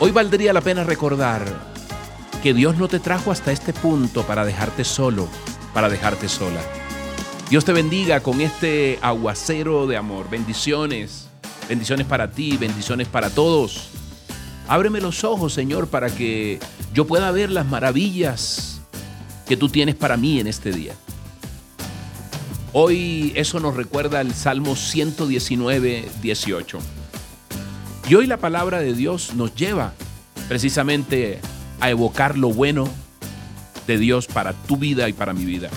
Hoy valdría la pena recordar que Dios no te trajo hasta este punto para dejarte solo, para dejarte sola. Dios te bendiga con este aguacero de amor. Bendiciones, bendiciones para ti, bendiciones para todos. Ábreme los ojos, Señor, para que yo pueda ver las maravillas que tú tienes para mí en este día. Hoy eso nos recuerda el Salmo 119, 18. Y hoy la palabra de Dios nos lleva precisamente a evocar lo bueno de Dios para tu vida y para mi vida.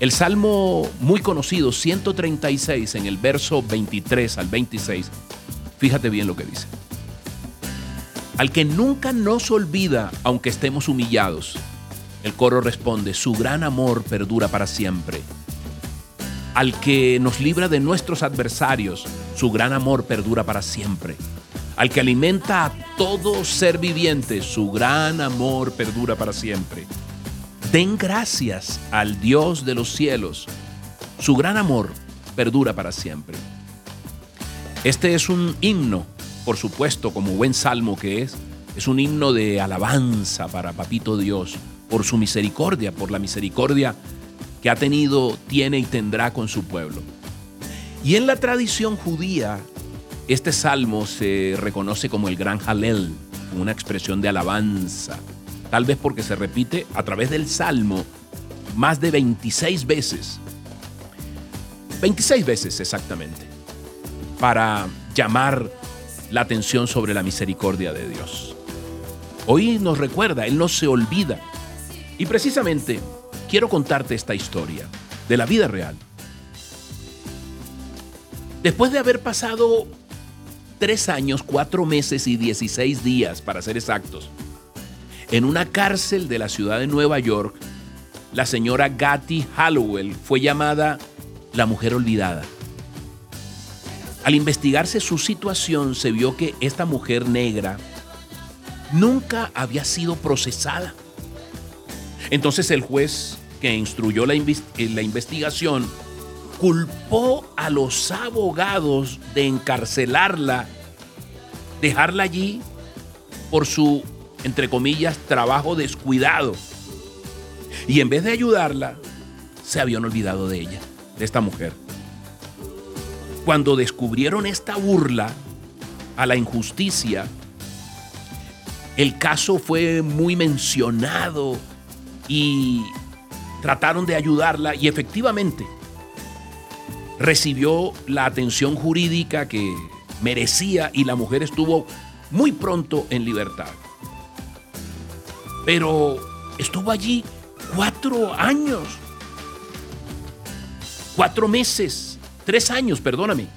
El salmo muy conocido, 136, en el verso 23 al 26, fíjate bien lo que dice. Al que nunca nos olvida, aunque estemos humillados, el coro responde, su gran amor perdura para siempre al que nos libra de nuestros adversarios, su gran amor perdura para siempre. Al que alimenta a todo ser viviente, su gran amor perdura para siempre. Den gracias al Dios de los cielos, su gran amor perdura para siempre. Este es un himno, por supuesto, como buen salmo que es, es un himno de alabanza para Papito Dios, por su misericordia, por la misericordia que ha tenido, tiene y tendrá con su pueblo. Y en la tradición judía, este salmo se reconoce como el gran Halel, una expresión de alabanza, tal vez porque se repite a través del salmo más de 26 veces. 26 veces exactamente, para llamar la atención sobre la misericordia de Dios. Hoy nos recuerda, Él no se olvida. Y precisamente quiero contarte esta historia de la vida real. Después de haber pasado tres años, cuatro meses y dieciséis días, para ser exactos, en una cárcel de la ciudad de Nueva York, la señora Gatti Hallowell fue llamada la mujer olvidada. Al investigarse su situación, se vio que esta mujer negra nunca había sido procesada. Entonces el juez que instruyó la, la investigación culpó a los abogados de encarcelarla, dejarla allí por su, entre comillas, trabajo descuidado. Y en vez de ayudarla, se habían olvidado de ella, de esta mujer. Cuando descubrieron esta burla a la injusticia, el caso fue muy mencionado y trataron de ayudarla y efectivamente recibió la atención jurídica que merecía y la mujer estuvo muy pronto en libertad. Pero estuvo allí cuatro años, cuatro meses, tres años, perdóname,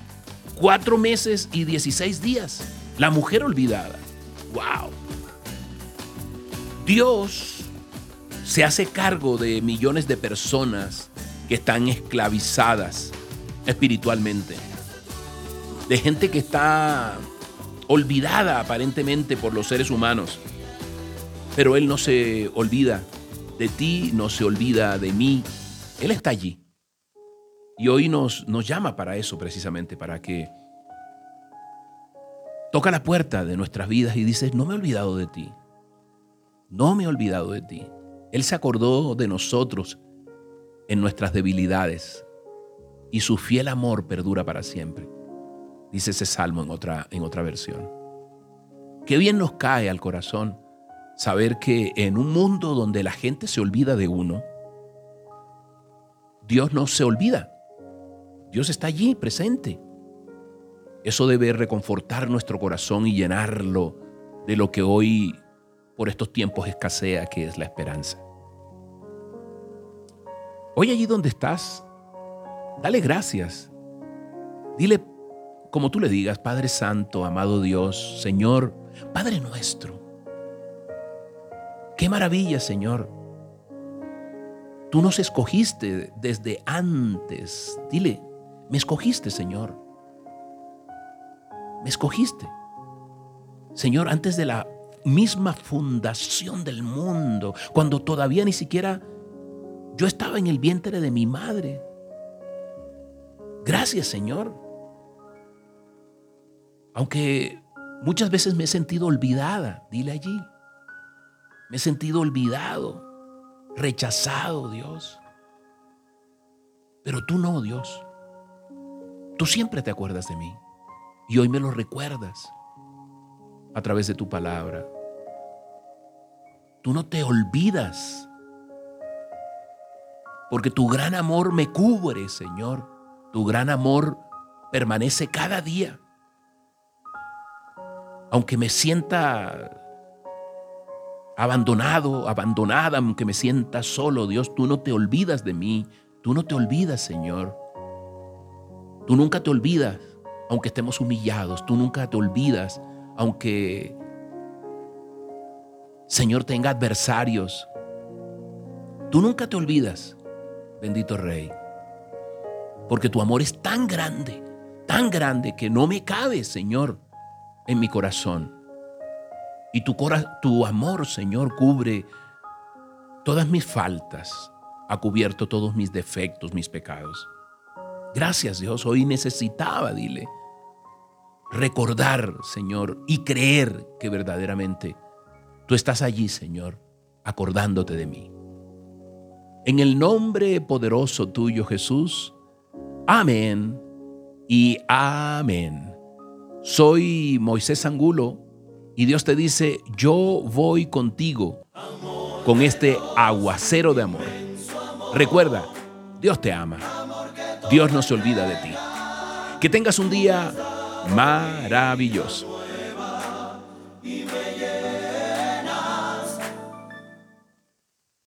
cuatro meses y dieciséis días. La mujer olvidada. ¡Wow! Dios se hace cargo de millones de personas que están esclavizadas espiritualmente, de gente que está olvidada aparentemente por los seres humanos, pero Él no se olvida de ti, no se olvida de mí, Él está allí. Y hoy nos, nos llama para eso precisamente, para que toca la puerta de nuestras vidas y dices, no me he olvidado de ti, no me he olvidado de ti. Él se acordó de nosotros en nuestras debilidades y su fiel amor perdura para siempre. Dice ese salmo en otra, en otra versión. Qué bien nos cae al corazón saber que en un mundo donde la gente se olvida de uno, Dios no se olvida. Dios está allí presente. Eso debe reconfortar nuestro corazón y llenarlo de lo que hoy por estos tiempos escasea, que es la esperanza. Hoy allí donde estás, dale gracias. Dile como tú le digas, Padre Santo, amado Dios, Señor, Padre nuestro. Qué maravilla, Señor. Tú nos escogiste desde antes. Dile, me escogiste, Señor. Me escogiste. Señor, antes de la misma fundación del mundo, cuando todavía ni siquiera yo estaba en el vientre de mi madre. Gracias Señor. Aunque Muchas veces me he sentido olvidada, dile allí. Me he sentido olvidado, rechazado, Dios. Pero tú no, Dios. Tú siempre te acuerdas de mí. Y hoy me lo recuerdas a través de tu palabra. Tú no te olvidas. Porque tu gran amor me cubre, Señor. Tu gran amor permanece cada día. Aunque me sienta abandonado, abandonada, aunque me sienta solo, Dios, tú no te olvidas de mí. Tú no te olvidas, Señor. Tú nunca te olvidas, aunque estemos humillados. Tú nunca te olvidas, aunque, Señor, tenga adversarios. Tú nunca te olvidas, bendito Rey. Porque tu amor es tan grande, tan grande que no me cabe, Señor, en mi corazón. Y tu, tu amor, Señor, cubre todas mis faltas, ha cubierto todos mis defectos, mis pecados. Gracias Dios, hoy necesitaba, dile, recordar, Señor, y creer que verdaderamente tú estás allí, Señor, acordándote de mí. En el nombre poderoso tuyo, Jesús, amén y amén. Soy Moisés Angulo y Dios te dice, yo voy contigo con este aguacero de amor. Recuerda, Dios te ama. Dios no se olvida de ti. Que tengas un día maravilloso.